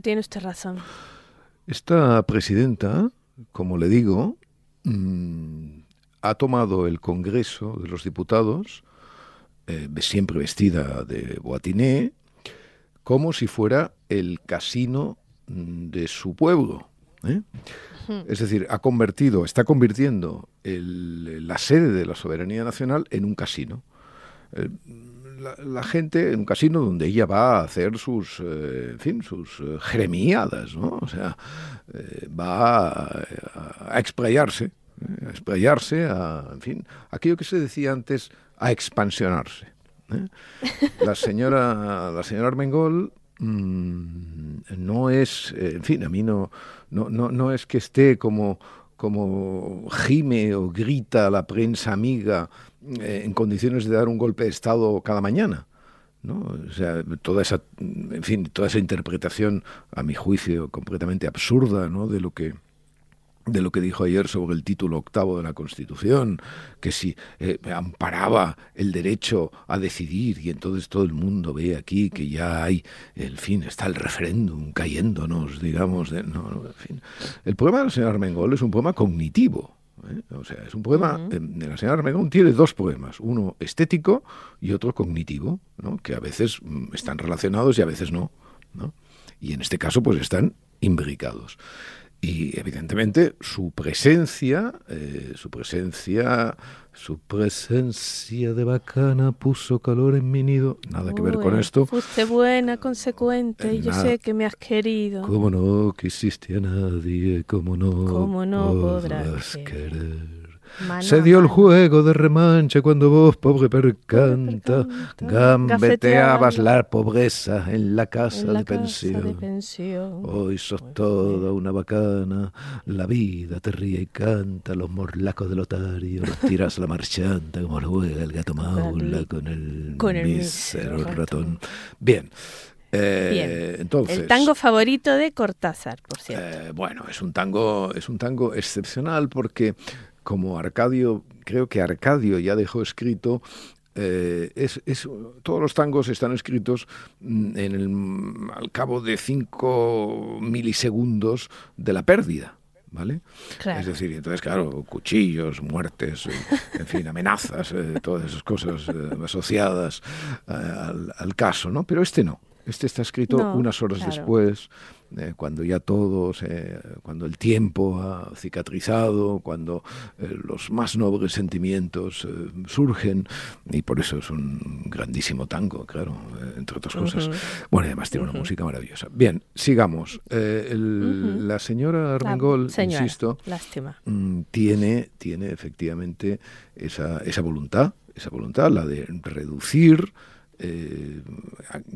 Claro, tiene usted razón. Esta presidenta, como le digo, mm, ha tomado el Congreso de los Diputados, eh, siempre vestida de boatiné, como si fuera el casino mm, de su pueblo. ¿eh? Es decir, ha convertido, está convirtiendo la sede de la soberanía nacional en un casino. Eh, la, gente en un casino donde ella va a hacer sus, eh, en fin, sus eh, jeremiadas, ¿no? O sea, va a, a explayarse, a explayarse, a, en fin, aquello que se decía antes, a expansionarse. La señora, la señora Armengol mm, no es, en fin, a mí no, no, no, no es que esté como como gime o grita la prensa amiga eh, en condiciones de dar un golpe de Estado cada mañana. ¿no? O sea, toda esa, en fin, toda esa interpretación, a mi juicio, completamente absurda, ¿no? de lo que de lo que dijo ayer sobre el título octavo de la Constitución, que si eh, amparaba el derecho a decidir y entonces todo el mundo ve aquí que ya hay, el fin, está el referéndum cayéndonos, digamos. De, no, en fin. El problema de la señora Armengol es un problema cognitivo. ¿Eh? O sea, es un poema, de la señora Armengol tiene dos poemas, uno estético y otro cognitivo, ¿no? que a veces mm, están relacionados y a veces no. ¿no? Y en este caso, pues están imbricados. Y evidentemente su presencia, eh, su presencia, su presencia de bacana puso calor en mi nido. Nada que ver con esto. Fuiste buena, consecuente, y yo sé que me has querido. ¿Cómo no quisiste a nadie? ¿Cómo no, ¿Cómo no podrás, querer? Se dio el juego de remanche cuando vos, pobre percanta, gambeteabas la pobreza en la casa, de, pensión. Hoy sos toda una bacana, la vida te ríe y canta, los morlacos del otario, los tiras la marchanta como juega el gato maula con el, con mísero ratón. Bien. Eh, entonces, el tango favorito de Cortázar, por cierto. Eh, bueno, es un tango, es un tango excepcional porque como Arcadio, creo que Arcadio ya dejó escrito eh, es, todos los tangos están escritos mm, en el, al cabo de cinco milisegundos de la pérdida. ¿Vale? Es decir, entonces, claro, cuchillos, muertes, eh, en fin, amenazas, eh, todas esas cosas asociadas al, al, caso, ¿no? Pero este no. Este está escrito unas horas después, eh, cuando ya todo, cuando el tiempo ha cicatrizado, cuando eh, los más nobles sentimientos eh, surgen, y por eso es un grandísimo tango, claro, entre otras cosas. Bueno, además tiene una música maravillosa. Bien, sigamos. La señora Armengol, insisto, mm, tiene, tiene efectivamente esa, esa voluntad, esa voluntad, la de reducir eh,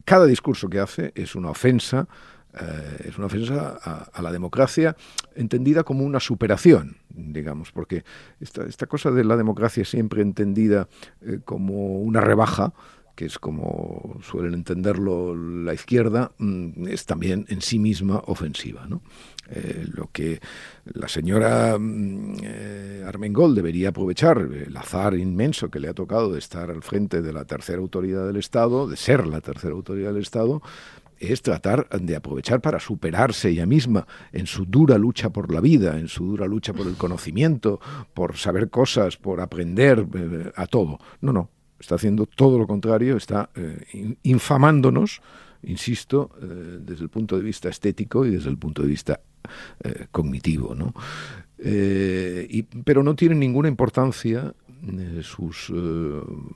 cada discurso que hace es una ofensa, eh, es una ofensa a, la democracia entendida como una superación, digamos, porque esta, esta cosa de la democracia siempre entendida eh, como una rebaja, que es como suelen entenderlo la izquierda, mm, es también en sí misma ofensiva. ¿no? Eh, lo que la señora mm, eh, Armengol debería aprovechar, el azar inmenso que le ha tocado de estar al frente de la tercera autoridad del Estado, de ser la tercera autoridad del Estado, es tratar de aprovechar para superarse ella misma en su dura lucha por la vida, en su dura lucha por el conocimiento, por saber cosas, por aprender eh, a todo. No, no, está haciendo todo lo contrario, está infamándonos, insisto, desde el punto de vista estético y desde el punto de vista eh, cognitivo, ¿no? Eh, pero no tiene ninguna importancia eh, sus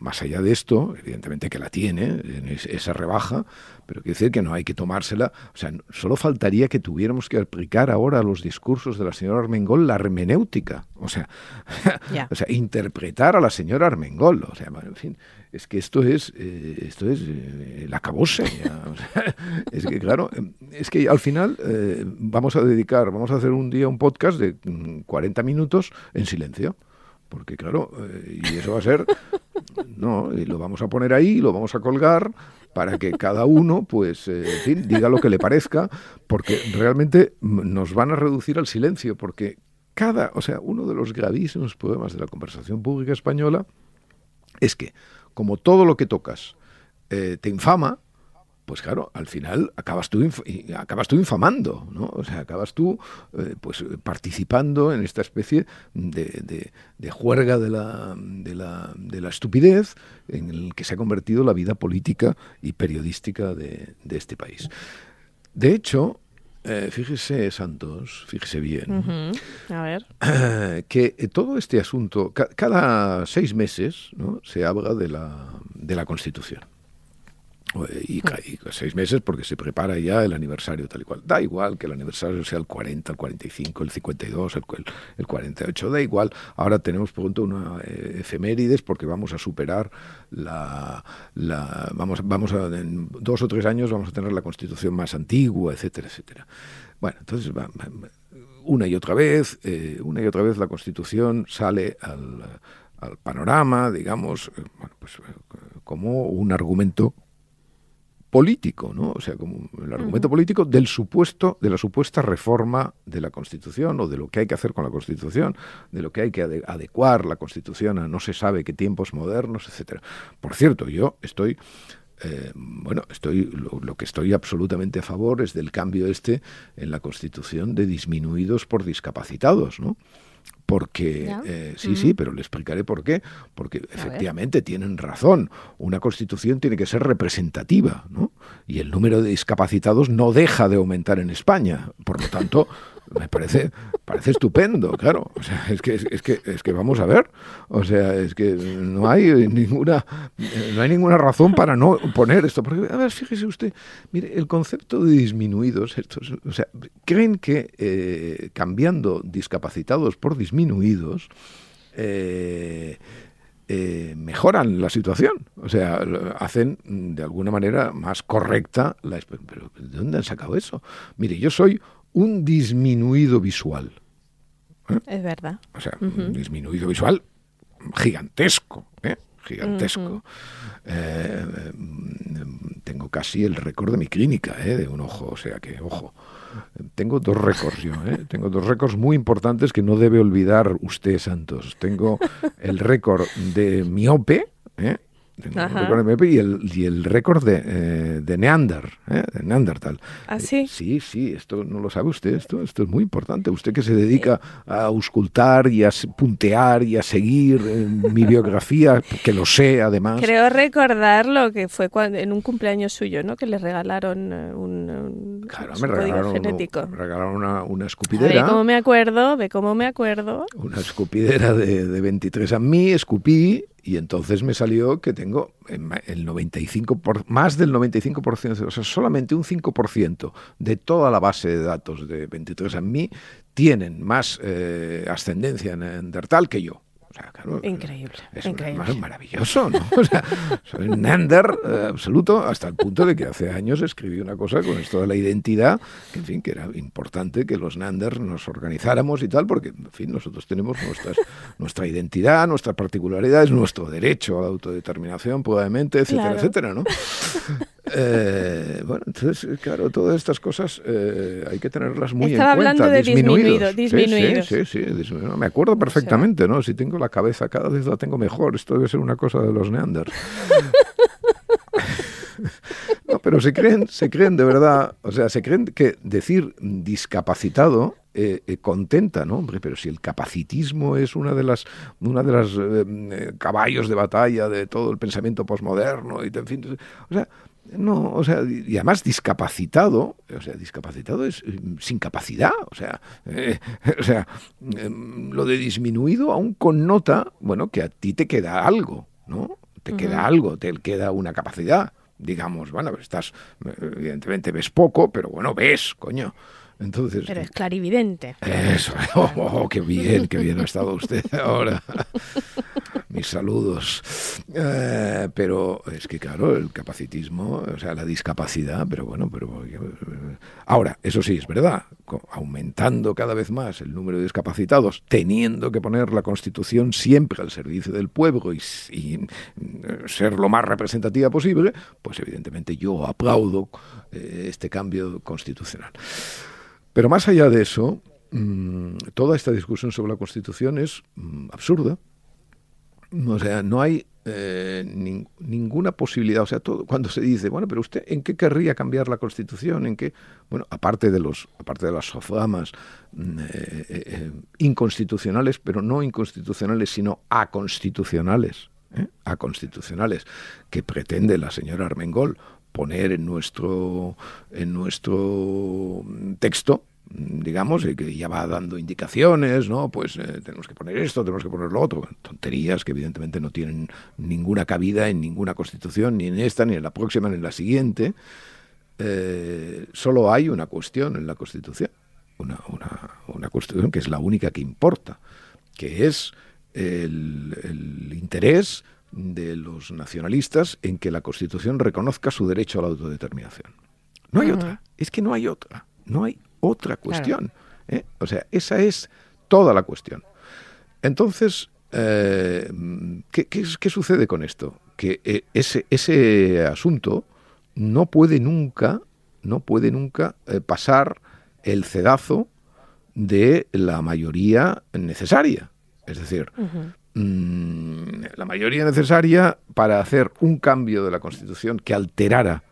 más allá de esto, evidentemente que la tiene, esa rebaja, pero quiere decir que no hay que tomársela, o sea, solo faltaría que tuviéramos que aplicar ahora a los discursos de la señora Armengol la hermenéutica, o sea, o sea, interpretar a la señora Armengol, o sea, en fin, es que esto es, eh, esto es eh, la cabose. es que, claro, es que al final eh, vamos a dedicar, vamos a hacer un día un podcast de 40 mm, minutos en silencio. Porque claro, y eso va a ser, no, y lo vamos a poner ahí, lo vamos a colgar para que cada uno, pues, en fin, diga lo que le parezca, porque realmente nos van a reducir al silencio, porque cada, o sea, uno de los gravísimos problemas de la conversación pública española es que como todo lo que tocas eh, te infama, pues claro, al final acabas tú, acabas tú infamando, ¿no? O sea, acabas tú eh, pues participando en esta especie de, de, juerga de la, de, la, de la estupidez en el que se ha convertido la vida política y periodística de, este país. De hecho, eh, fíjese, Santos, fíjese bien, a ver. que todo este asunto, cada seis meses ¿no? se habla de la, de la Constitución. Y, seis meses porque se prepara ya el aniversario tal y cual. Da igual que el aniversario sea el 40, el 45, el 52, el, el 48, da igual. Ahora tenemos pronto una eh, efemérides porque vamos a superar la, vamos, vamos a, en dos o tres años vamos a tener la constitución más antigua, etcétera, etcétera. Bueno, entonces una y otra vez, eh, una y otra vez la constitución sale al, al panorama, digamos, eh, bueno, pues, como un argumento político, ¿no? O sea, como el argumento político del supuesto, de la supuesta reforma de la Constitución o de lo que hay que hacer con la Constitución, de lo que hay que adecuar la Constitución a no se sabe qué tiempos modernos, etcétera. Por cierto, yo estoy eh, bueno, estoy lo, que estoy absolutamente a favor es del cambio este en la Constitución de disminuidos por discapacitados, ¿no? Porque eh, sí, sí, pero le explicaré por qué. Porque efectivamente tienen razón. Una constitución tiene que ser representativa, ¿no? Y el número de discapacitados no deja de aumentar en España. Por lo tanto, me parece, parece estupendo, claro. O sea, es que, es, que, es que vamos a ver. O sea, es que no hay ninguna, no hay ninguna razón para no poner esto. Porque, a ver, fíjese usted, mire, el concepto de disminuidos, estos, o sea, creen que eh, cambiando discapacitados por disminuidos, eh, eh, mejoran la situación, o sea, hacen de alguna manera más correcta la... Pero ¿de dónde han sacado eso? Mire, yo soy un disminuido visual. ¿eh? Es verdad. O sea, un disminuido visual gigantesco, ¿eh? gigantesco. Eh, tengo casi el récord de mi clínica, de un ojo, o sea que, ojo, tengo dos récords yo, tengo dos récords muy importantes que no debe olvidar usted, Santos. Tengo el récord de miope, ¿eh? Y el, y el récord de, eh, de Neander, ¿eh? de Neandertal. ¿Ah, eh, sí? sí, sí, esto no lo sabe usted, esto, esto es muy importante. Usted que se dedica a auscultar y a puntear y a seguir mi biografía, que lo sé además. Creo recordar lo que fue cuando, en un cumpleaños suyo, ¿no? Que le regalaron un, claro, me regalaron, genético. me regalaron una, una escupidera. Ve cómo me acuerdo, ve cómo me acuerdo. Una escupidera de, de 23 a mí, escupí y entonces me salió que tengo el 95 por, más del 95%, o sea, solamente un 5% de toda la base de datos de 23 en mí tienen más eh, ascendencia en Neandertal que yo increíble. Es increíble. maravilloso, ¿no? O sea, soy un Nander eh, absoluto hasta el punto de que hace años escribí una cosa con esto de la identidad, que en fin, que era importante que los Nander nos organizáramos y tal, porque, en fin, nosotros tenemos nuestras, nuestra identidad, nuestra particularidad, es nuestro derecho a la autodeterminación, probablemente, etcétera, etcétera, ¿no? Eh, bueno, entonces, claro, todas estas cosas eh, hay que tenerlas muy Estaba en cuenta. hablando de disminuidos. disminuidos. Sí, sí, sí, me acuerdo perfectamente, ¿no? Si tengo la cabeza, cada vez la tengo mejor. Esto debe ser una cosa de los Neanders. no, pero se creen, se creen de verdad, o sea, se creen que decir discapacitado eh, eh, contenta, ¿no? Hombre, pero si el capacitismo es una de las, una de las eh, caballos de batalla de todo el pensamiento posmoderno y en fin, o sea, no, o sea, y además discapacitado, o sea, discapacitado es sin capacidad, o sea, o sea, em, lo de disminuido aún connota, bueno, que a ti te queda algo, ¿no? Te queda algo, te queda una capacidad, digamos, bueno, estás, evidentemente ves poco, pero bueno, ves, coño. Entonces, Pero es clarividente. Eso, oh, qué bien, qué bien ha estado usted ahora. Mis saludos. Eh, pero es que, claro, el capacitismo, o sea, la discapacidad, pero bueno, pero... Ahora, eso sí, es verdad, aumentando cada vez más el número de discapacitados, teniendo que poner la Constitución siempre al servicio del pueblo y, y ser lo más representativa posible, pues evidentemente yo aplaudo eh, este cambio constitucional. Pero más allá de eso, mm, toda esta discusión sobre la Constitución es mm, absurda. O sea, no hay, eh, ninguna posibilidad. O sea, todo, cuando se dice, bueno, pero usted, ¿en qué querría cambiar la Constitución? ¿En qué? Bueno, aparte de los, aparte de las soframas mm, eh, eh, inconstitucionales, pero no inconstitucionales, sino aconstitucionales, aconstitucionales, que pretende la señora Armengol poner en nuestro, en nuestro texto, digamos, que ya va dando indicaciones, ¿no? Pues eh, tenemos que poner esto, tenemos que poner lo otro. Tonterías que evidentemente no tienen ninguna cabida en ninguna constitución, ni en esta, ni en la próxima, ni en la siguiente. Eh, solo hay una cuestión en la constitución, una, una, una, constitución que es la única que importa, que es el, el interés de los nacionalistas en que la constitución reconozca su derecho a la autodeterminación. No hay otra, es que no hay otra, no hay otra cuestión. ¿eh? O sea, esa es toda la cuestión. Entonces, eh, ¿qué, sucede con esto? Que eh, ese, ese asunto no puede nunca, no puede nunca pasar el cedazo de la mayoría necesaria. Es decir, mm, la mayoría necesaria para hacer un cambio de la Constitución que alterara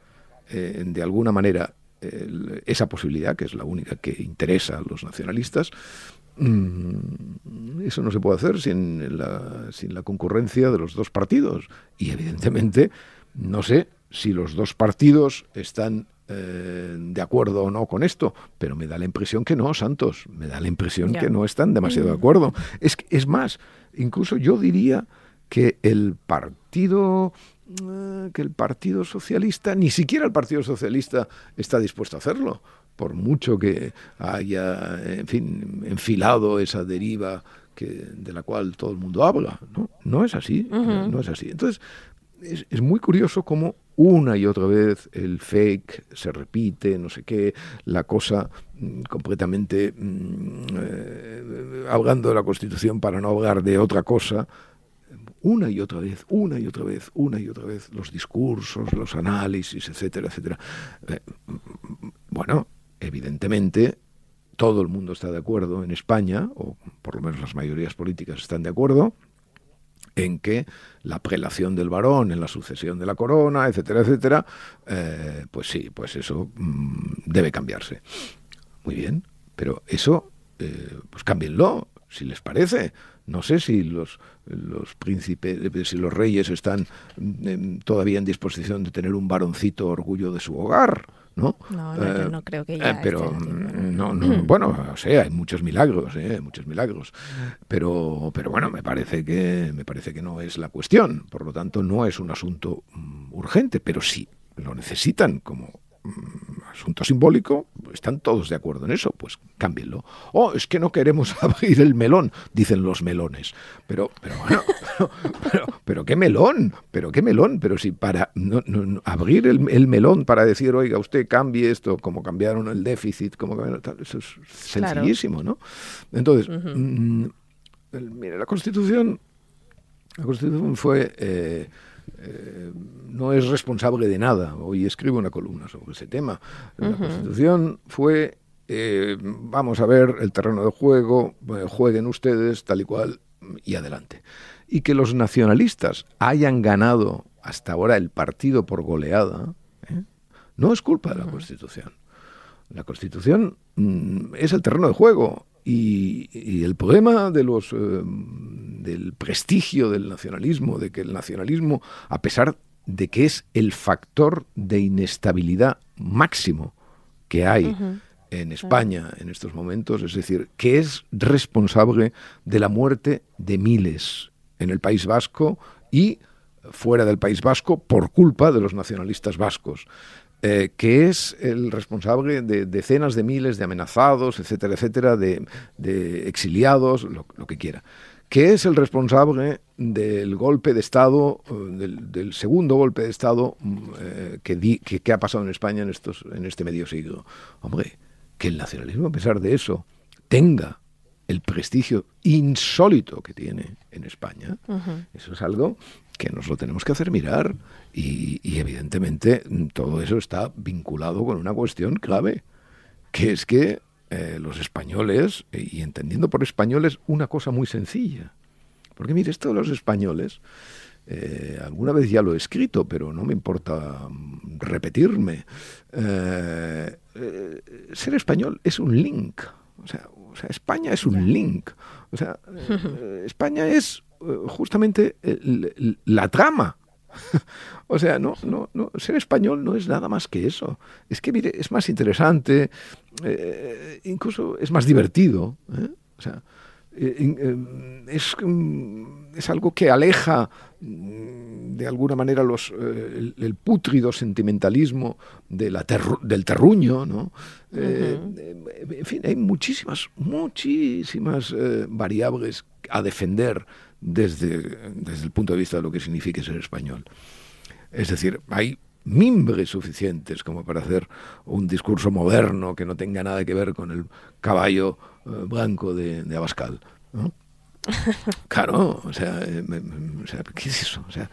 de alguna manera esa posibilidad, que es la única que interesa a los nacionalistas, mm, eso no se puede hacer sin la, sin la concurrencia de los dos partidos. Y evidentemente, no sé si los dos partidos están eh, de acuerdo o no con esto, pero me da la impresión que no, Santos, me da la impresión que no están demasiado de acuerdo. Es, es más, incluso yo diría que el partido que el Partido Socialista, ni siquiera el Partido Socialista está dispuesto a hacerlo, por mucho que haya, en fin, enfilado esa deriva que, de la cual todo el mundo habla. No, no es así, no, es así. Entonces, es, muy curioso cómo una y otra vez el fake se repite, no sé qué, la cosa mm, completamente mm, eh, hablando de la Constitución para no hablar de otra cosa, una y otra vez, una y otra vez, una y otra vez, los discursos, los análisis, etcétera, etcétera. Eh, bueno, evidentemente todo el mundo está de acuerdo en España, o por lo menos las mayorías políticas están de acuerdo, en que la prelación del varón en la sucesión de la corona, etcétera, etcétera, eh, pues sí, pues eso mm, debe cambiarse. Muy bien, pero eso, eh, pues cámbienlo, si les parece. No sé si los, los príncipes, eh, si los reyes están mm, todavía en disposición de tener un varoncito orgullo de su hogar. ¿no? No, yo eh, no creo que ya. Eh, pero mm, no, no, bueno, o sea, hay muchos milagros, ¿eh? muchos milagros. Pero, pero bueno, me parece que me parece que no es la cuestión. Por lo tanto, no es un asunto mm, urgente, pero sí lo necesitan como asunto simbólico, están todos de acuerdo en eso, pues cámbienlo. Oh, es que no queremos abrir el melón, dicen los melones. Pero, pero bueno, pero, pero, qué melón, pero qué melón, pero si para abrir el, melón para decir, oiga, usted cambie esto, como cambiaron el déficit, como eso es sencillísimo, ¿no? Entonces, mm, mire, la Constitución, la Constitución fue eh, eh, no es responsable de nada. Hoy escribo una columna sobre ese tema. La Constitución fue, eh, vamos a ver el terreno de juego, eh, jueguen ustedes tal y cual y adelante. Y que los nacionalistas hayan ganado hasta ahora el partido por goleada, no es culpa de la Constitución. La Constitución mm, es el terreno de juego y, el problema de los, eh, del prestigio del nacionalismo, de que el nacionalismo, a pesar de que es el factor de inestabilidad máximo que hay en España en estos momentos, es decir, que es responsable de la muerte de miles en el País Vasco y fuera del País Vasco por culpa de los nacionalistas vascos. Eh, que es el responsable de decenas de miles de amenazados, etcétera, etcétera, de, exiliados, lo, que quiera, que es el responsable del golpe de Estado, eh, del, segundo golpe de Estado mm, eh, que, que, ha pasado en España en, estos, en este medio siglo. Hombre, que el nacionalismo, a pesar de eso, tenga el prestigio insólito que tiene en España, eso es algo que nos lo tenemos que hacer mirar y, evidentemente todo eso está vinculado con una cuestión clave, que es que eh, los españoles, y entendiendo por españoles una cosa muy sencilla, porque mire, esto de los españoles eh, alguna vez ya lo he escrito, pero no me importa mm, repetirme. Eh, eh, ser español es un link. O sea, España es un link. O sea, España es justamente la trama. o sea, no, no, no, ser español no es nada más que eso. Es que, mire, es más interesante, incluso es más divertido. O sea, es, mm, es algo que aleja Mm, de alguna manera los, eh, el, pútrido sentimentalismo de la del terruño, ¿no? Eh, en fin, hay muchísimas, muchísimas eh, variables a defender desde, desde el punto de vista de lo que significa ser español. Es decir, hay mimbres suficientes como para hacer un discurso moderno que no tenga nada que ver con el caballo blanco de, de Abascal. ¿no? Claro, o sea, eh, ¿qué es eso? O sea,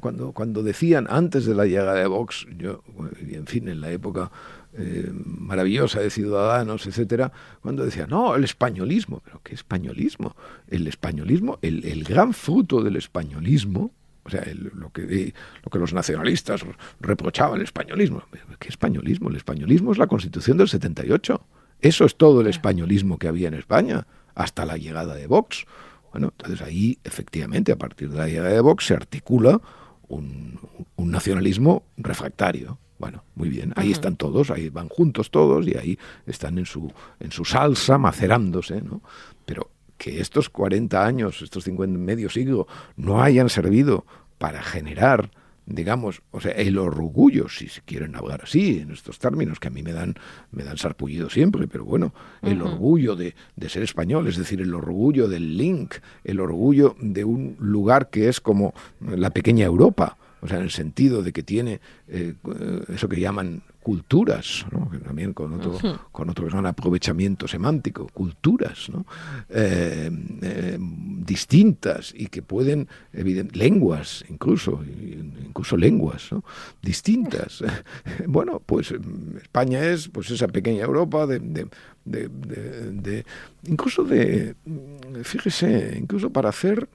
cuando, cuando, decían antes de la llegada de Vox, yo, en fin, en la época eh, maravillosa de Ciudadanos, etcétera, cuando decían, no, el españolismo, pero ¿qué españolismo? El españolismo, el, gran fruto del españolismo, o sea, lo, que, lo que los nacionalistas reprochaban el españolismo. ¿Qué españolismo? El españolismo es la constitución del 78. Eso es todo el españolismo que había en España hasta la llegada de Vox. Bueno, entonces ahí efectivamente a partir de la llegada de Vox se articula un, nacionalismo refractario. Bueno, muy bien, ahí están todos, ahí van juntos todos y ahí están en su, en su salsa macerándose, ¿no? Pero que estos 40 años, estos 50, medio siglo, no hayan servido para generar digamos, o sea, el orgullo, si se quieren hablar así, en estos términos que a mí me dan, me dan sarpullido siempre, pero bueno, el orgullo de, de, ser español, es decir, el orgullo del link, el orgullo de un lugar que es como la pequeña Europa, o sea, en el sentido de que tiene eh, eso que llaman culturas, ¿no? también con otro, con otro gran aprovechamiento semántico, culturas ¿no? Eh, eh, distintas y que pueden, lenguas incluso, incluso lenguas ¿no? distintas. bueno, pues España es pues esa pequeña Europa de, de, de, de incluso de, fíjese, incluso para hacer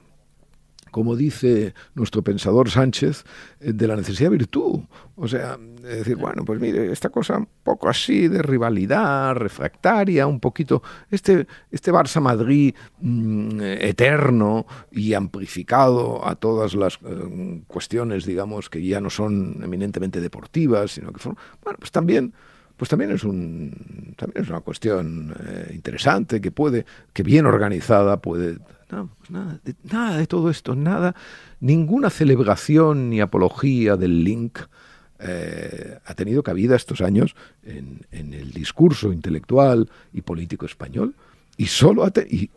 como dice nuestro pensador Sánchez, eh, de la necesidad de virtud. O sea, decir, bueno, pues mire, esta cosa un poco así de rivalidad, refractaria, un poquito, este, este Barça-Madrid mm, eterno y amplificado a todas las eh, cuestiones, digamos, que ya no son eminentemente deportivas, sino que bueno, pues también pues también es un también es una cuestión eh, interesante que puede que bien organizada puede pues nada, de, nada de todo esto, nada, ninguna celebración ni apología del link eh, ha tenido cabida estos años en, el discurso intelectual y político español. Y solo y,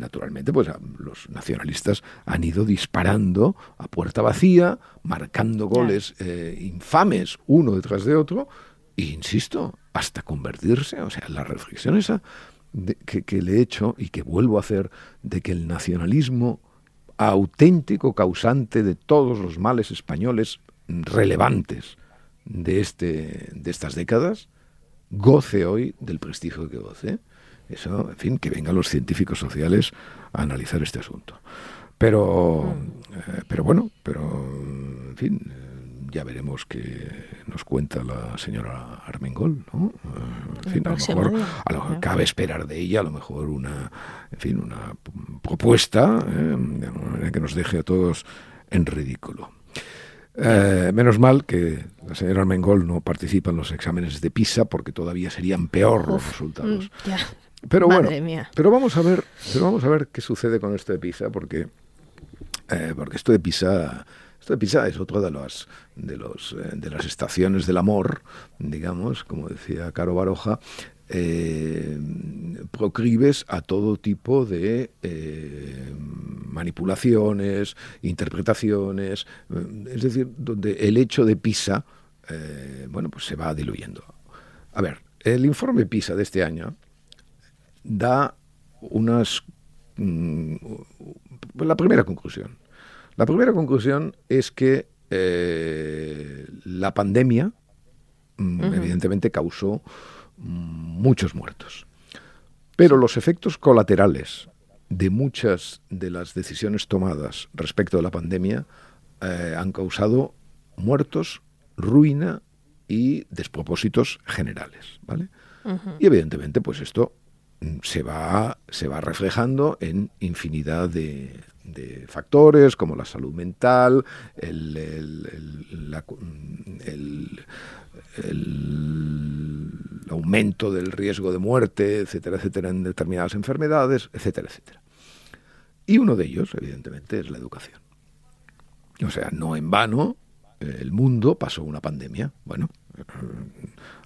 naturalmente pues los nacionalistas han ido disparando a puerta vacía, marcando goles eh, infames uno detrás de otro, e insisto, hasta convertirse, o sea, la reflexión esa que, le he hecho y que vuelvo a hacer de que el nacionalismo auténtico causante de todos los males españoles relevantes de, este, de estas décadas, goce hoy del prestigio que goce. Eso, en fin, que vengan los científicos sociales a analizar este asunto. Pero, mm. eh, pero bueno, pero, en fin, ya veremos qué nos cuenta la señora Armengol, ¿no? En fin, a lo mejor, cabe esperar de ella, a lo mejor una, en fin, una propuesta ¿eh? que nos deje a todos en ridículo. Eh, menos mal que la señora Armengol no participa en los exámenes de PISA porque todavía serían peor los resultados. Mm, pero bueno, pero vamos a ver, pero vamos a ver qué sucede con esto de PISA porque eh, porque esto de PISA esto de Pisa es otra de las, de, los, eh, de las estaciones del amor, digamos, como decía Caro Baroja, eh, proclives a todo tipo de eh, manipulaciones, interpretaciones, es decir, donde el hecho de Pisa, bueno, pues se va diluyendo. A ver, el informe PISA de este año da unas... Mm, la primera conclusión la primera conclusión es que eh, la pandemia mm, evidentemente causó muchos muertos. Pero los efectos colaterales de muchas de las decisiones tomadas respecto de la pandemia eh, han causado muertos, ruina y despropósitos generales, ¿vale? Y evidentemente, pues esto mm, se va, se va reflejando en infinidad de, factores como la salud mental, el, el, aumento del riesgo de muerte, etcétera, etcétera, en determinadas enfermedades, etcétera, etcétera. Y uno de ellos, evidentemente, es la educación. O sea, no en vano el mundo pasó una pandemia. Bueno,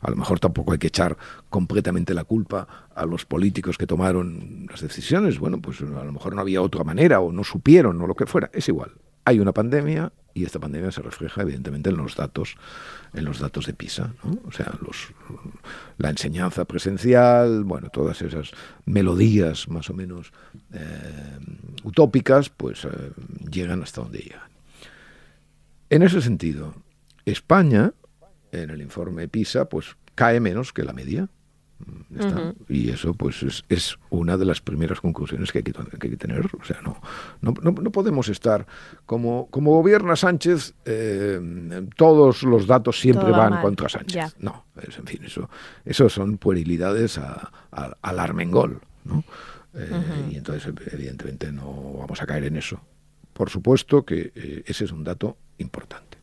a lo mejor tampoco hay que echar completamente la culpa a los políticos que tomaron las decisiones. Bueno, pues a lo mejor no había otra manera o no supieron o lo que fuera. Es igual. Hay una pandemia y esta pandemia se refleja evidentemente en los datos, en los datos de PISA, o sea, los, la enseñanza presencial, bueno, todas esas melodías más o menos eh, utópicas, pues eh, llegan hasta donde llegan. En ese sentido, España, en el informe PISA, pues cae menos que la media. Mm, y eso pues es, una de las primeras conclusiones que hay que, tener. O sea, no, no, podemos estar como, como gobierna Sánchez, eh, todos los datos siempre van contra Sánchez. No, en fin, eso, eso son puerilidades a, al armengol. ¿no? Eh, y entonces, evidentemente, no vamos a caer en eso. Por supuesto que eh, ese es un dato importante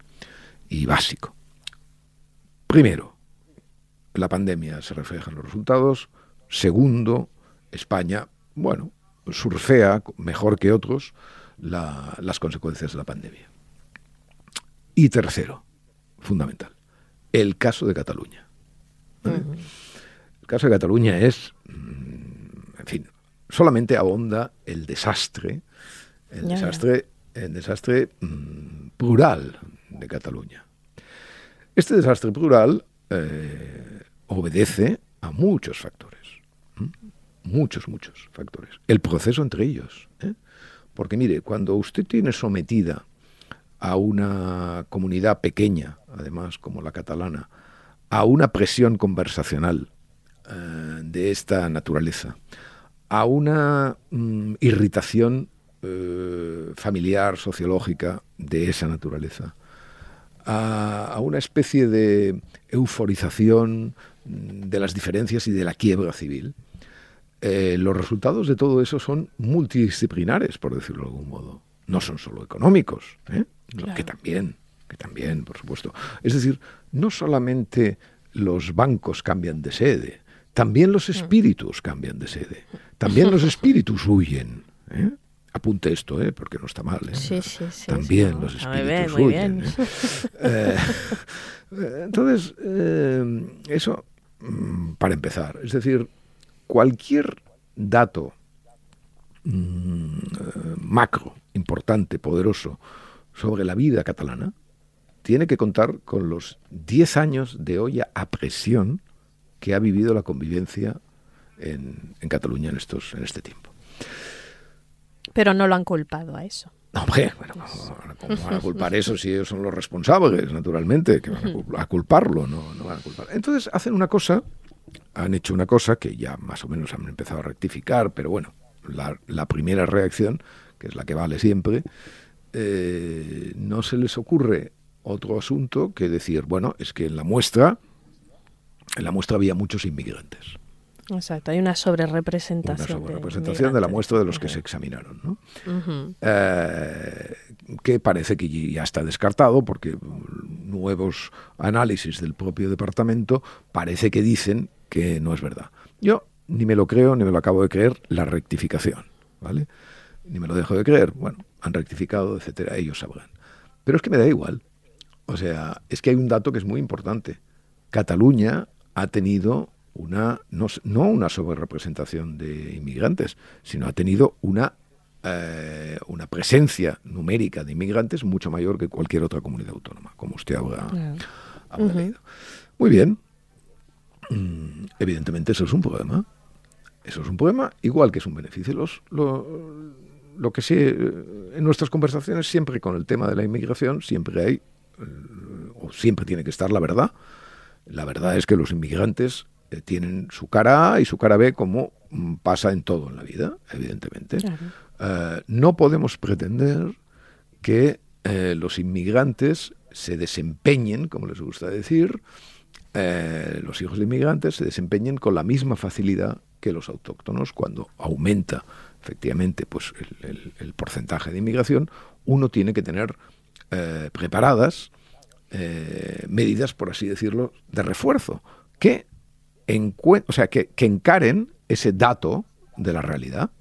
y básico. Primero, la pandemia se refleja en los resultados. Segundo, España, bueno, surfea mejor que otros las consecuencias de la pandemia. Y tercero, fundamental, el caso de Cataluña. El caso de Cataluña es, mm, en fin, solamente ahonda el desastre el desastre, el desastre mm, plural de Cataluña. Este desastre plural eh, obedece a muchos factores, muchos, muchos factores. El proceso entre ellos. ¿eh? Porque mire, cuando usted tiene sometida a una comunidad pequeña, además como la catalana, a una presión conversacional eh, de esta naturaleza, a una mm, irritación familiar, sociológica de esa naturaleza, a, una especie de euforización de las diferencias y de la quiebra civil. Eh, los resultados de todo eso son multidisciplinares, por decirlo de algún modo. No son solo económicos, ¿eh? que también, que también, por supuesto. Es decir, no solamente los bancos cambian de sede, también los mm. espíritus cambian de sede, también los espíritus huyen. ¿eh? Apunte esto, ¿eh? porque no está mal. ¿eh? Sí, sí, sí, También los espíritus muy bien, ¿eh? entonces, eso mm, para empezar. Es decir, cualquier dato mm, macro, importante, poderoso, sobre la vida catalana, tiene que contar con los 10 años de olla a presión que ha vivido la convivencia en, en Cataluña en, estos, en este tiempo. Pero no lo han culpado a eso. Hombre, bueno, ¿cómo van a culpar eso si ellos son los responsables, naturalmente? Que van a culparlo, no, no van a culpar. Entonces hacen una cosa, han hecho una cosa que ya más o menos han empezado a rectificar, pero bueno, la, primera reacción, que es la que vale siempre, eh, no se les ocurre otro asunto que decir, bueno, es que en la muestra, en la muestra había muchos inmigrantes. Exacto, hay una sobrerepresentación. Una sobrerepresentación de, la muestra de los que se examinaron, ¿no? Eh, que parece que ya está descartado porque nuevos análisis del propio departamento parece que dicen que no es verdad. Yo ni me lo creo ni me lo acabo de creer la rectificación, ¿vale? Ni me lo dejo de creer. Bueno, han rectificado, etcétera, ellos sabrán. Pero es que me da igual. O sea, es que hay un dato que es muy importante. Cataluña ha tenido una no, no una sobrerepresentación de inmigrantes, sino ha tenido una, eh, una presencia numérica de inmigrantes mucho mayor que cualquier otra comunidad autónoma, como usted habrá, leído. Muy bien. Mm, evidentemente eso es un problema. Eso es un problema, igual que es un beneficio. Los, lo, lo que sí, en nuestras conversaciones, siempre con el tema de la inmigración, siempre hay, eh, o siempre tiene que estar la verdad. La verdad es que los inmigrantes tienen su cara A y su cara B como mm, pasa en todo en la vida, evidentemente. Eh, no podemos pretender que eh, los inmigrantes se desempeñen, como les gusta decir, eh, los hijos de inmigrantes se desempeñen con la misma facilidad que los autóctonos cuando aumenta efectivamente pues el, porcentaje de inmigración, uno tiene que tener eh, preparadas medidas, por así decirlo, de refuerzo, que, o sea, que, encaren ese dato de la realidad,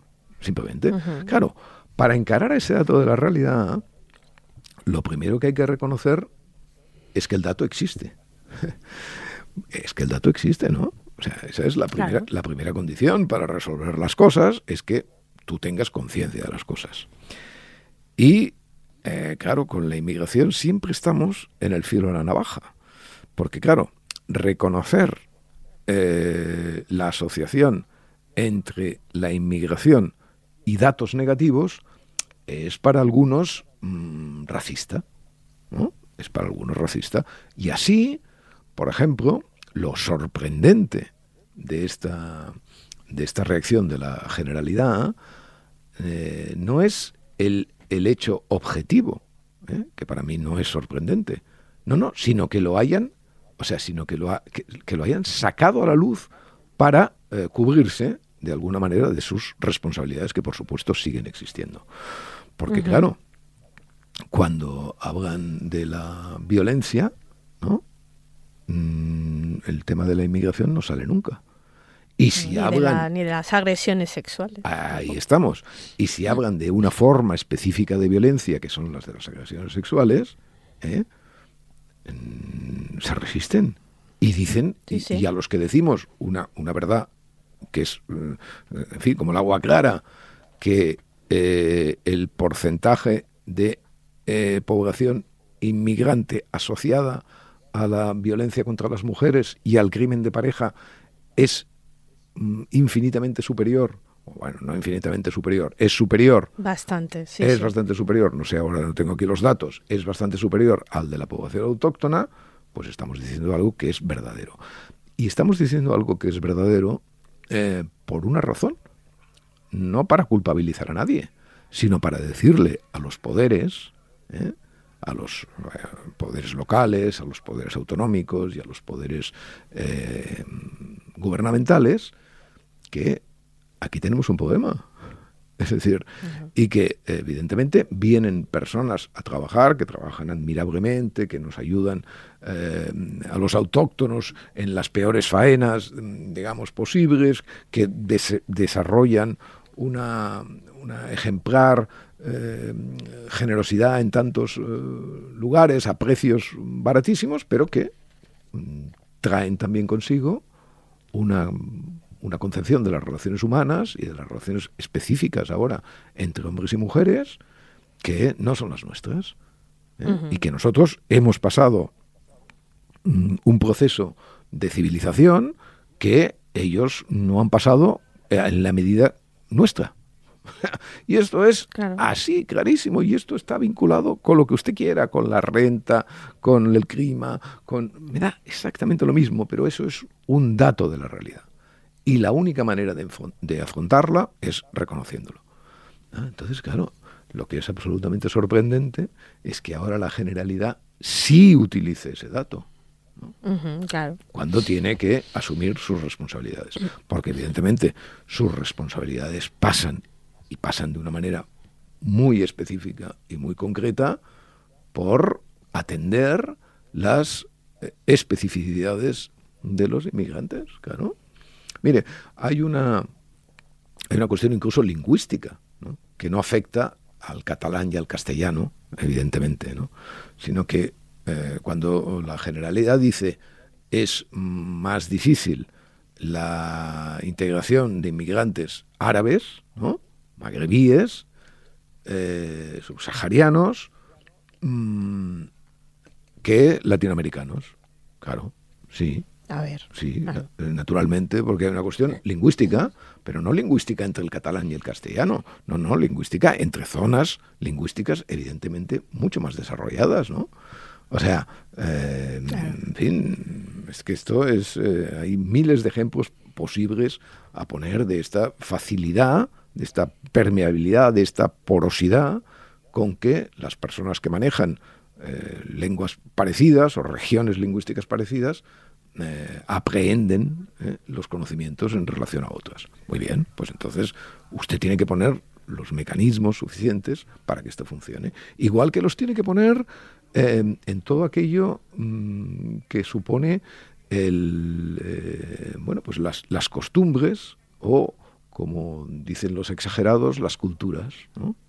simplemente. Claro, para encarar ese dato de la realidad, lo primero que hay que reconocer es que el dato existe. es que el dato existe, ¿no? O sea, esa es la primera, la primera condición para resolver las cosas, es que tú tengas conciencia de las cosas. Y, eh, claro, con la inmigración siempre estamos en el filo de la navaja. Porque, claro, reconocer eh, la asociación entre la inmigración y datos negativos es para algunos mm, racista. Es para algunos racista. Y así, por ejemplo, lo sorprendente de esta, de esta reacción de la generalidad eh, no es el, el hecho objetivo, ¿eh? que para mí no es sorprendente, no, no, sino que lo hayan, o sea, sino que lo, que, lo hayan sacado a la luz para eh, cubrirse de alguna manera de sus responsabilidades que por supuesto siguen existiendo. Porque claro, cuando hablan de la violencia, ¿no? Mm, el tema de la inmigración no sale nunca. Y si ni hablan. De ni de las agresiones sexuales. Ahí estamos. Y si hablan de una forma específica de violencia, que son las de las agresiones sexuales, ¿eh? Se resisten. Y dicen, y, a los que decimos una, una verdad que es, mm, en fin, como el agua clara, que eh, el porcentaje de eh, población inmigrante asociada a la violencia contra las mujeres y al crimen de pareja es mm, infinitamente superior bueno, no infinitamente superior, es superior. Bastante, sí. Es bastante superior, no sé, ahora no tengo aquí los datos, es bastante superior al de la población autóctona, pues estamos diciendo algo que es verdadero. Y estamos diciendo algo que es verdadero eh, por una razón, no para culpabilizar a nadie, sino para decirle a los poderes, ¿eh? a los eh, poderes locales, a los poderes autonómicos y a los poderes gubernamentales, que aquí tenemos un problema. Es decir, y que evidentemente vienen personas a trabajar, que trabajan admirablemente, que nos ayudan a los autóctonos en las peores faenas, digamos, posibles, que desarrollan una, ejemplar eh, generosidad en tantos eh, lugares a precios baratísimos, pero que mm, traen también consigo una, una concepción de las relaciones humanas y de las relaciones específicas ahora entre hombres y mujeres que no son las nuestras. ¿eh? Y que nosotros hemos pasado mm, un proceso de civilización que ellos no han pasado en la medida nuestra. y esto es así, clarísimo, y esto está vinculado con lo que usted quiera, con la renta, con el clima, con... Me da exactamente lo mismo, pero eso es un dato de la realidad. Y la única manera de, afrontarla es reconociéndolo. Ah, entonces, claro, lo que es absolutamente sorprendente es que ahora la generalidad sí utilice ese dato. Cuando tiene que asumir sus responsabilidades. Porque evidentemente sus responsabilidades pasan y pasan de una manera muy específica y muy concreta por atender las eh, especificidades de los inmigrantes, claro. Mire, hay una, hay una cuestión incluso lingüística, que no afecta al catalán y al castellano, evidentemente, ¿no? sino que eh, cuando la generalidad dice es más difícil la integración de inmigrantes árabes, ¿no? magrebíes, eh, subsaharianos, mm, que latinoamericanos. Claro, sí. A ver. Sí, eh, naturalmente, porque hay una cuestión lingüística, pero no lingüística entre el catalán y el castellano. No, no, lingüística entre zonas lingüísticas evidentemente mucho más desarrolladas, ¿no? O sea, eh, en fin, es que esto es, eh, hay miles de ejemplos posibles a poner de esta facilidad, de esta permeabilidad, de esta porosidad con que las personas que manejan eh, lenguas parecidas o regiones lingüísticas parecidas eh, aprehenden eh, los conocimientos en relación a otras. Muy bien, pues entonces usted tiene que poner los mecanismos suficientes para que esto funcione. Igual que los tiene que poner en todo aquello mm, que supone el, bueno, pues las costumbres o como dicen los exagerados, las culturas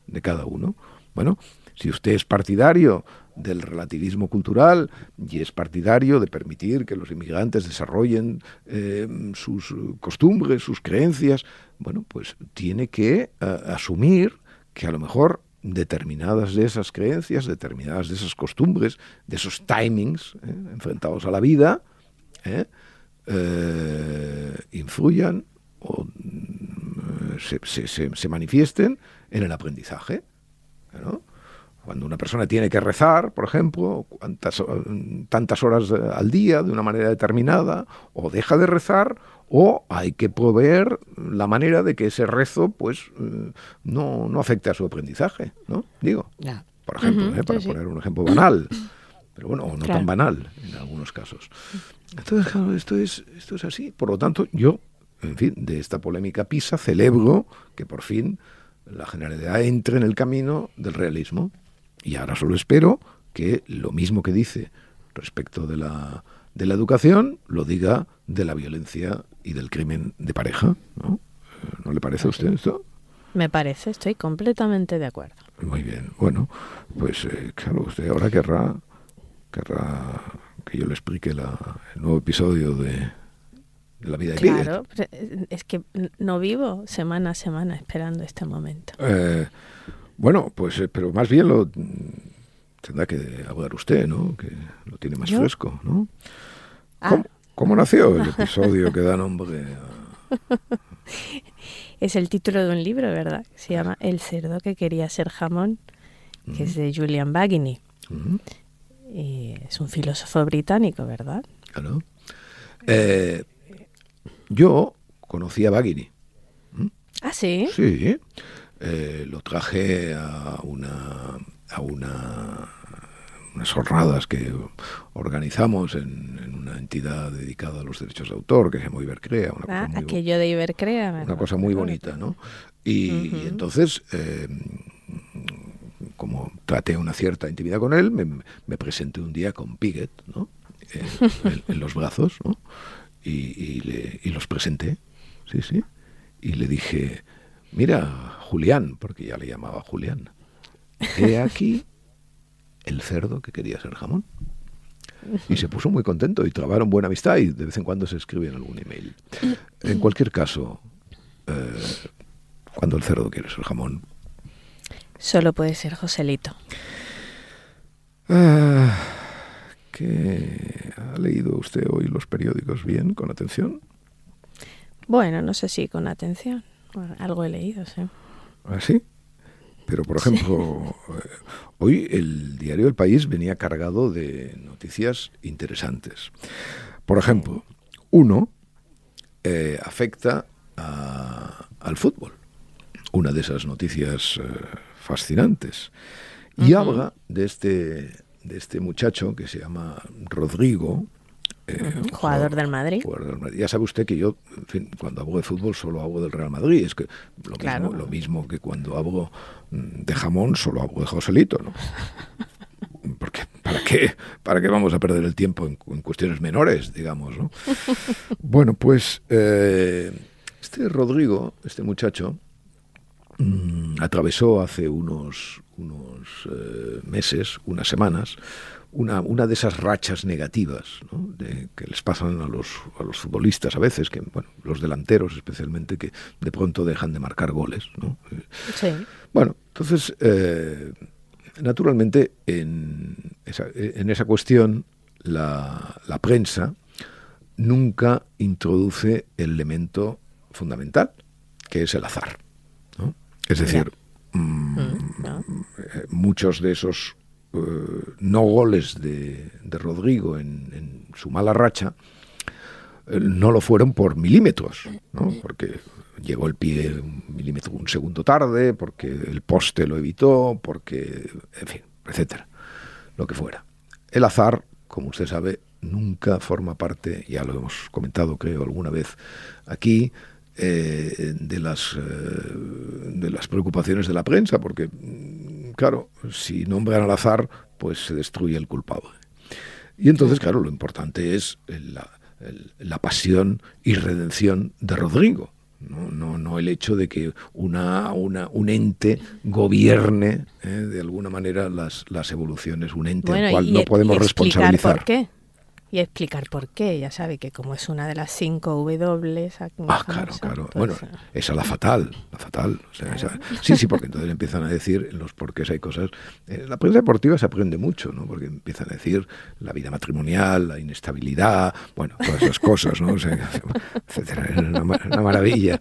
de cada uno. Bueno, si usted es partidario del relativismo cultural y es partidario de permitir que los inmigrantes desarrollen eh, sus costumbres, sus creencias, bueno, pues tiene que eh, asumir que a lo mejor determinadas de esas creencias, determinadas de esas costumbres, de esos timings eh, enfrentados a la vida, influyan o se, manifiesten en el aprendizaje. Cuando una persona tiene que rezar, por ejemplo, tantas horas al día de una manera determinada, o deja de rezar, o hay que proveer la manera de que ese rezo pues eh, no, no afecte a su aprendizaje, ¿no? Digo, por ejemplo, ¿eh? para poner un ejemplo banal, pero bueno, o no tan banal en algunos casos. Entonces, claro, esto es, esto es así. Por lo tanto, yo en fin, de esta polémica PISA, celebro que por fin la Generalidad entre en el camino del realismo. Y ahora solo espero que lo mismo que dice respecto de la, de la educación, lo diga de la violencia y del crimen de pareja. ¿No, ¿No le parece a usted esto? Me parece, estoy completamente de acuerdo. Muy bien, bueno, pues eh, claro, usted ahora querrá, querrá que yo le explique el nuevo episodio de, la vida Claro, eh, es que no vivo semana a semana esperando este momento. Eh, bueno, pues, eh, pero más bien lo tendrá que hablar usted, ¿no? Que lo tiene más fresco, ¿no? Ah. ¿Cómo, nació el episodio que da nombre a... Es el título de un libro, ¿verdad? Se llama El cerdo que quería ser jamón, que es de Julian Baggini. y es un filósofo británico, ¿verdad? Claro. Eh, yo conocí a Baghini. ¿Mm? ¿Ah, sí? Sí. Eh, lo traje a una, a una unas jornadas que organizamos en, una entidad dedicada a los derechos de autor, que se llama Ibercrea. Una ah, aquello de Ibercrea. Una cosa muy bonita, ¿no? Y, entonces, eh, como traté una cierta intimidad con él, me, presenté un día con Piget, ¿no? en, en los brazos, ¿no? Y, los presenté, sí, sí, y le dije, mira, Julián, porque ya le llamaba Julián, he aquí el cerdo que quería ser jamón. Y se puso muy contento y trabaron buena amistad y de vez en cuando se escribían algún email. En cualquier caso, eh, cuando el cerdo quiere ser jamón. Solo puede ser Joselito. Ah, ¿Ha leído usted hoy los periódicos bien, con atención? Bueno, no sé si con atención. algo he leído, sí. ¿Ah, sí? Pero, por ejemplo, eh, hoy el diario El País venía cargado de noticias interesantes. Por ejemplo, uno eh, afecta al fútbol. Una de esas noticias eh, fascinantes. Y habla de este de este muchacho que se llama Rodrigo. Eh, jugador, del Madrid. Ya sabe usted que yo, cuando hablo de fútbol solo hablo del Real Madrid. Es que lo, mismo, lo mismo que cuando hablo mm, de jamón solo hablo de Joselito, ¿no? Porque ¿para qué, ¿para qué vamos a perder el tiempo en, cuestiones menores, digamos, ¿no? Bueno, pues eh, este Rodrigo, este muchacho, Mm, atravesó hace unos, unos eh, meses, unas semanas, una, una, de esas rachas negativas de, que les pasan a los, a los futbolistas a veces, que bueno, los delanteros especialmente, que de pronto dejan de marcar goles. Bueno, entonces, eh, naturalmente, en esa, en esa cuestión, la, la prensa nunca introduce el elemento fundamental, que es el azar. Es decir, mm, eh, muchos de esos eh, no goles de, Rodrigo en, su mala racha eh, no lo fueron por milímetros, ¿no? porque llegó el pie un milímetro, un segundo tarde, porque el poste lo evitó, porque, en fin, etcétera, lo que fuera. El azar, como usted sabe, nunca forma parte, ya lo hemos comentado creo alguna vez aquí, eh, de, las, eh, de las preocupaciones de la prensa, porque, mm, claro, si nombran al azar, pues se destruye el culpable. Y entonces, claro, lo importante es la, la pasión y redención de Rodrigo. No, no, no el hecho de que una, una, un ente gobierne eh, de alguna manera las, las evoluciones, un ente al cual no podemos responsabilizar. ¿Por qué? Y explicar por qué. Ya sabe que como es una de las cinco W. Ah, claro, claro. Pues, bueno, eh, esa es la fatal, la fatal. sí, sí, porque entonces empiezan a decir los porqués hay cosas. En la prensa deportiva se aprende mucho, ¿no? Porque empiezan a decir la vida matrimonial, la inestabilidad, bueno, todas esas cosas, ¿no? O sea, etcétera. Es una, maravilla.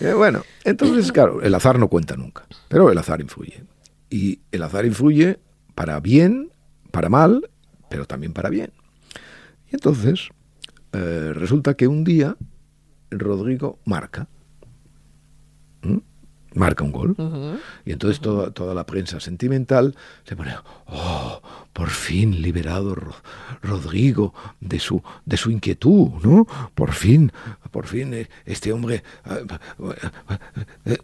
Eh, bueno, entonces, claro, el azar no cuenta nunca, pero el azar influye. Y el azar influye para bien, para mal, pero también para bien. Entonces eh, resulta que un día Rodrigo marca. Marca un gol. Y entonces toda, toda, la prensa sentimental se pone, oh, por fin liberado Rodrigo de su, de su inquietud, ¿no? Por fin, por fin eh, este hombre... Eh,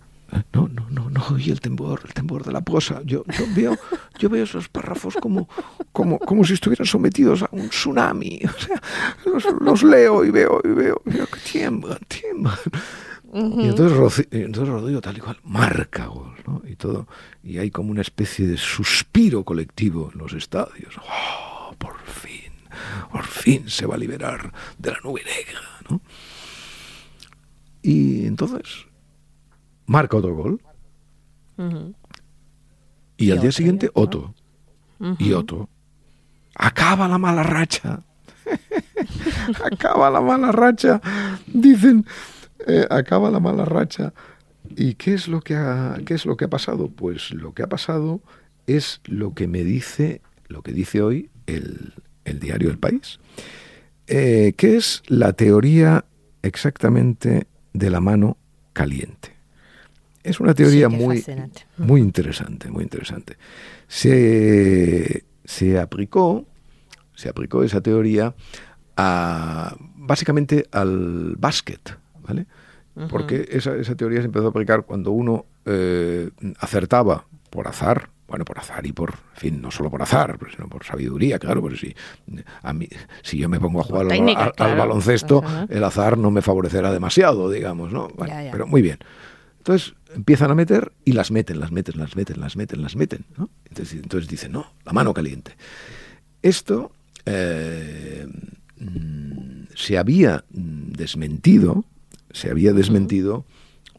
no, no, no, no oí el temblor, el temblor de la prosa. Yo, yo veo, yo veo esos párrafos como, como, como si estuvieran sometidos a un tsunami. O sea, los, leo y veo y veo, y veo que tiemblan, tiemblan. Y entonces, entonces Rodrigo tal y cual marca gol, ¿no? Y todo, y hay como una especie de suspiro colectivo en los estadios. ¡Oh, por fin! Por fin se va a liberar de la nube negra, ¿no? Y entonces marca otro gol. Y, al día siguiente, otro. Y otro. Acaba la mala racha. acaba la mala racha. Dicen, eh, acaba la mala racha. ¿Y qué es, lo que ha, qué es lo que ha pasado? Pues lo que ha pasado es lo que me dice, lo que dice hoy el, diario El País, eh, que es la teoría exactamente de la mano caliente. Es una teoría muy, muy interesante, muy interesante. Se, se, aplicó, se aplicó esa teoría a, básicamente al básquet, ¿vale? Porque esa, esa, teoría se empezó a aplicar cuando uno eh, acertaba por azar, bueno, por azar y por, en fin, no solo por azar, sino por sabiduría, claro, porque si, a mí, si yo me pongo a jugar al, baloncesto, el azar no me favorecerá demasiado, digamos, ¿no? Pero muy bien. Entonces empiezan a meter y las meten, las meten, las meten, las meten, las meten. ¿no? Entonces, entonces dicen, no, la mano caliente. Esto eh, mm, se había desmentido, se había desmentido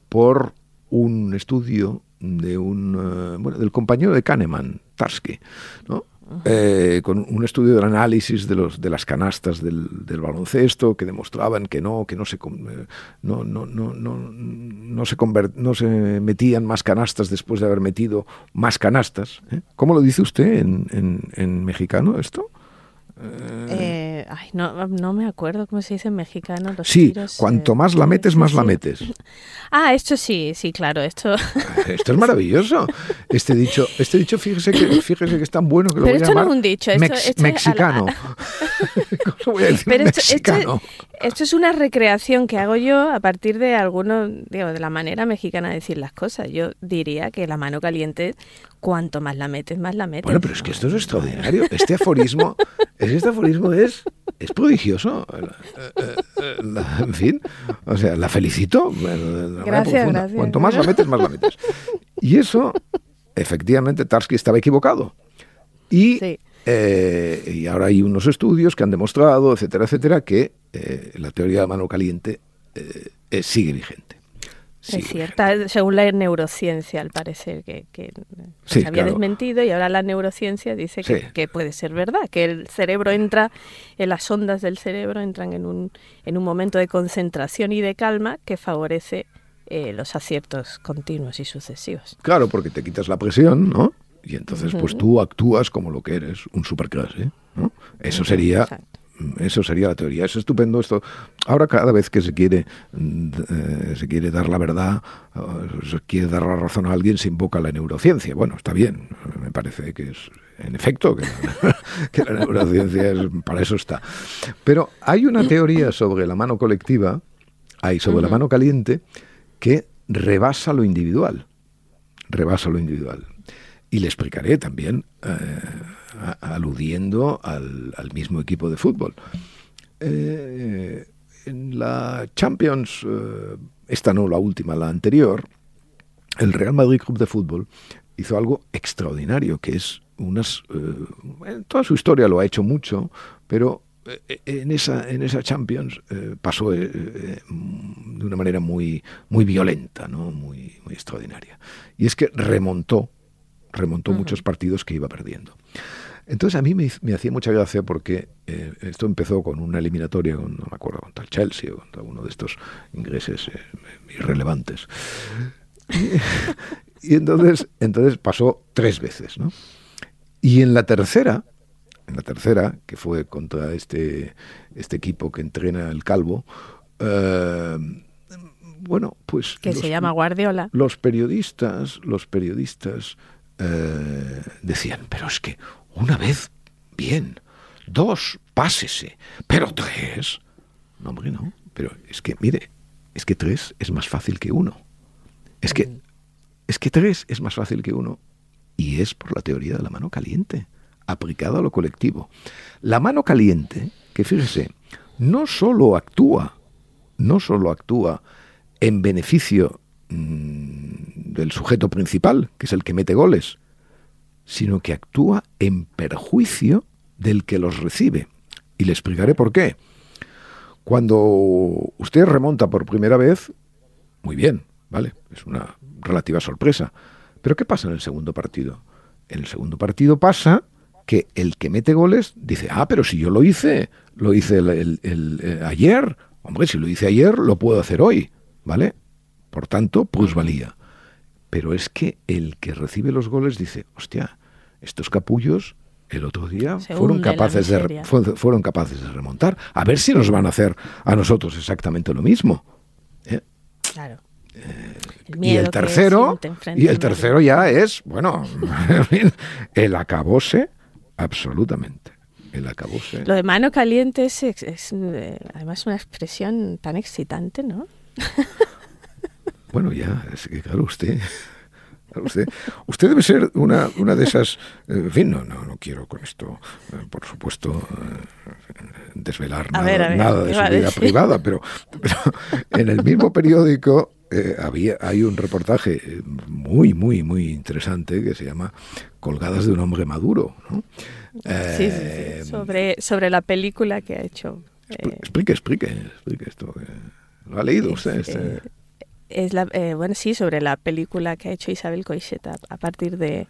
por un estudio de un eh, bueno, del compañero de Kahneman, Tarski, ¿no? Eh, con un estudio del análisis de, los, de las canastas del, baloncesto que demostraban que no, que no se, eh, no, no, no, no, se, no se metían más canastas después de haber metido más canastas. ¿eh? ¿Cómo lo dice usted en, en, en mexicano esto? Eh, ay, no, no me acuerdo cómo se dice en mexicano. sí, cuanto más la metes, más la metes. Ah, esto sí, sí, claro, esto. Esto es maravilloso. Este dicho, este dicho, fíjese que, fíjese que es tan bueno que lo Pero voy a esto no es un dicho, esto, mexicano. ¿Cómo voy a decir Pero mexicano? Esto, es una recreación que hago yo a partir de algunos, digo, de la manera mexicana de decir las cosas. Yo diría que la mano caliente cuanto más la metes, más la metes. Bueno, pero es que esto es extraordinario. Este aforismo, este aforismo es, es prodigioso. en fin, o sea, la felicito. Gracias, gracias. Cuanto más la metes, más la metes. Y eso, efectivamente, Tarski estaba equivocado. Y, eh, y ahora hay unos estudios que han demostrado, etcétera, etcétera, que eh, la teoría de mano caliente eh, sigue vigente es cierta, según la neurociencia, al parecer, que, se había desmentido y ahora la neurociencia dice que, puede ser verdad, que el cerebro entra, en las ondas del cerebro entran en un, en un momento de concentración y de calma que favorece eh, los aciertos continuos y sucesivos. Claro, porque te quitas la presión, ¿no? Y entonces, pues tú actúas como lo que eres, un superclase, ¿no? Eso sería Eso sería la teoría. Es estupendo esto. Ahora cada vez que se quiere mm, eh, se quiere dar la verdad, se quiere dar la razón a alguien, se invoca la neurociencia. Bueno, está bien. Me parece que es en efecto que, la neurociencia para eso está. Pero hay una teoría sobre la mano colectiva, hay sobre la mano caliente que rebasa lo individual. Rebasa lo individual. Y le explicaré también, eh, aludiendo al, mismo equipo de fútbol. Eh, en la Champions, eh, esta no la última, la anterior, el Real Madrid Club de Fútbol hizo algo extraordinario, que es unas... en toda su historia lo ha hecho mucho, pero en esa, en esa Champions pasó de una manera muy, muy violenta, ¿no? muy, muy extraordinaria. Y es que remontó remontó muchos partidos que iba perdiendo. Entonces a mí me, hacía mucha gracia porque eh, esto empezó con una eliminatoria, con, no me acuerdo, contra el Chelsea o contra uno de estos ingleses eh, irrelevantes. Y, entonces, entonces pasó tres veces, ¿no? Y en la tercera, en la tercera, que fue contra este, este equipo que entrena el Calvo, eh, bueno, pues... Que se llama Guardiola. Los periodistas, los periodistas eh, decían, pero es que una vez, bien, dos, pásese, pero tres. No, hombre, no. Pero es que, mire, es que tres es más fácil que uno. Es que, es que tres es más fácil que uno. Y es por la teoría de la mano caliente, aplicada a lo colectivo. La mano caliente, que fíjese, no solo actúa, no solo actúa en beneficio Mm, del sujeto principal, que es el que mete goles, sino que actúa en perjuicio del que los recibe. Y le explicaré por qué. Cuando usted remonta por primera vez, muy bien, ¿vale? Es una relativa sorpresa. Pero ¿qué pasa en el segundo partido? En el segundo partido pasa que el que mete goles dice, ah, pero si yo lo hice, lo hice el, eh, ayer, hombre, si lo hice ayer, lo puedo hacer hoy, ¿vale? Por tanto, plusvalía. Pero es que el que recibe los goles dice, hostia, estos capullos el otro día fueron capaces, de, fueron capaces de remontar. A ver si nos van a hacer a nosotros exactamente lo mismo. ¿eh? Claro. Eh, y el tercero, y el tercero ya es, bueno, el acabose absolutamente. El acabose. Lo de mano caliente es, es eh, además una expresión tan excitante, ¿no? Bueno, ya, es que claro, usted... Usted, usted debe ser una, una de esas... Eh, en fin, no, no, no quiero con esto, eh, por supuesto, eh, desvelar nada, de su vida privada, pero, pero, en el mismo periódico había, hay un reportaje muy, muy, muy interesante que se llama Colgadas de un hombre maduro. ¿no? sí, sí, Sobre, sobre la película que ha hecho. explique, explique, explique esto. ¿Lo ha leído usted? Este? Es la, eh, bueno, sí, sobre la película que ha hecho Isabel Coixet a, partir de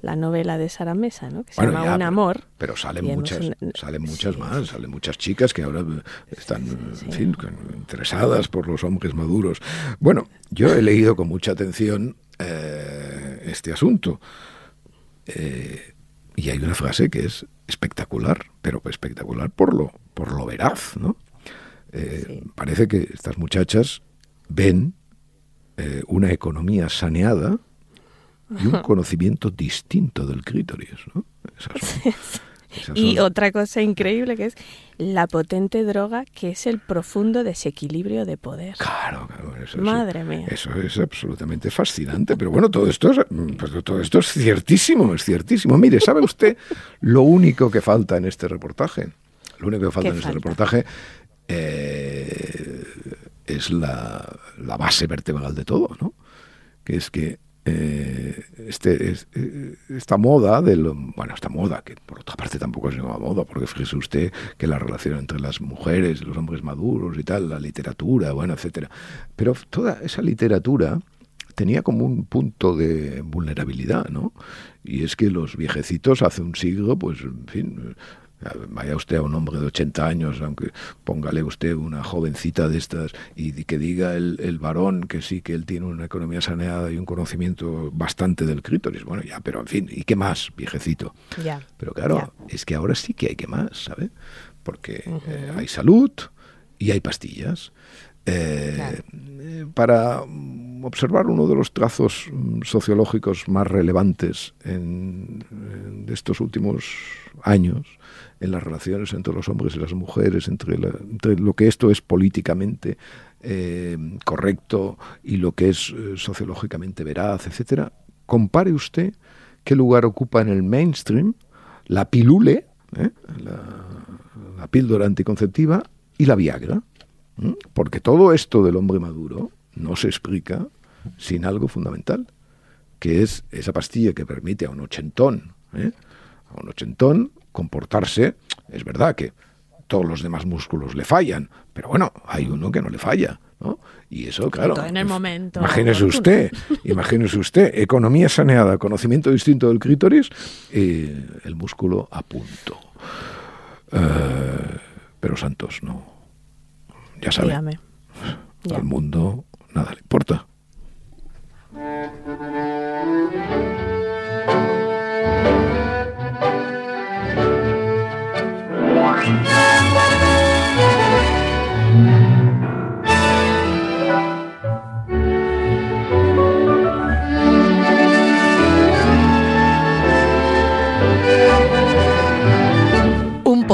la novela de Sara Mesa, ¿no? que se llama Un Amor. Pero salen muchas, salen muchas más, salen muchas chicas que ahora están interesadas por los hombres maduros. Bueno, yo he leído con mucha atención eh, este asunto. Eh, y hay una frase que es espectacular, pero espectacular por lo, por lo veraz, ¿no? Parece que estas muchachas ven eh, una economía saneada y un conocimiento distinto del clítoris. ¿no? y otra cosa increíble que es la potente droga que es el profundo desequilibrio de poder. Claro, claro. Eso Madre mía. Eso es absolutamente fascinante. Pero bueno, todo esto, es, pues, todo esto es ciertísimo, es ciertísimo. Mire, ¿sabe usted lo único que falta en este reportaje? Lo único que falta en este reportaje eh, es la, la, base vertebral de todo, ¿no? Que es que eh, este, eh, esta moda, del, bueno, esta moda, que por otra parte tampoco es ninguna moda, porque fíjese usted que la relación entre las mujeres, los hombres maduros y tal, la literatura, bueno, etcétera. Pero toda esa literatura tenía como un punto de vulnerabilidad, ¿no? Y es que los viejecitos hace un siglo, pues, en fin, Vaya usted a un hombre de 80 años, aunque póngale usted una jovencita de estas y que diga el, varón que sí, que él tiene una economía saneada y un conocimiento bastante del crítoris. Bueno, ya, pero en fin, ¿y qué más, viejecito? Ya. Pero claro, es que ahora sí que hay que más, ¿sabe? Porque eh, hay salud y hay pastillas. Eh, para observar uno de los trazos mm, sociológicos más relevantes en, estos últimos años, en las relaciones entre los hombres y las mujeres, entre, lo que esto es políticamente eh, correcto y lo que es eh, sociológicamente veraz, etcétera, compare usted qué lugar ocupa en el mainstream la pilule, la píldora anticonceptiva y la Viagra. Porque todo esto del hombre maduro no se explica sin algo fundamental, que es esa pastilla que permite a un ochentón, ¿eh? a un ochentón comportarse, es verdad que todos los demás músculos le fallan, pero bueno, hay uno que no le falla. ¿no? Y eso, claro. En el momento. Imagínese usted, imagínese usted, economía saneada, conocimiento distinto del clítoris, y el músculo a punto. Eh, pero Santos no ya sabe. Al mundo nada le importa.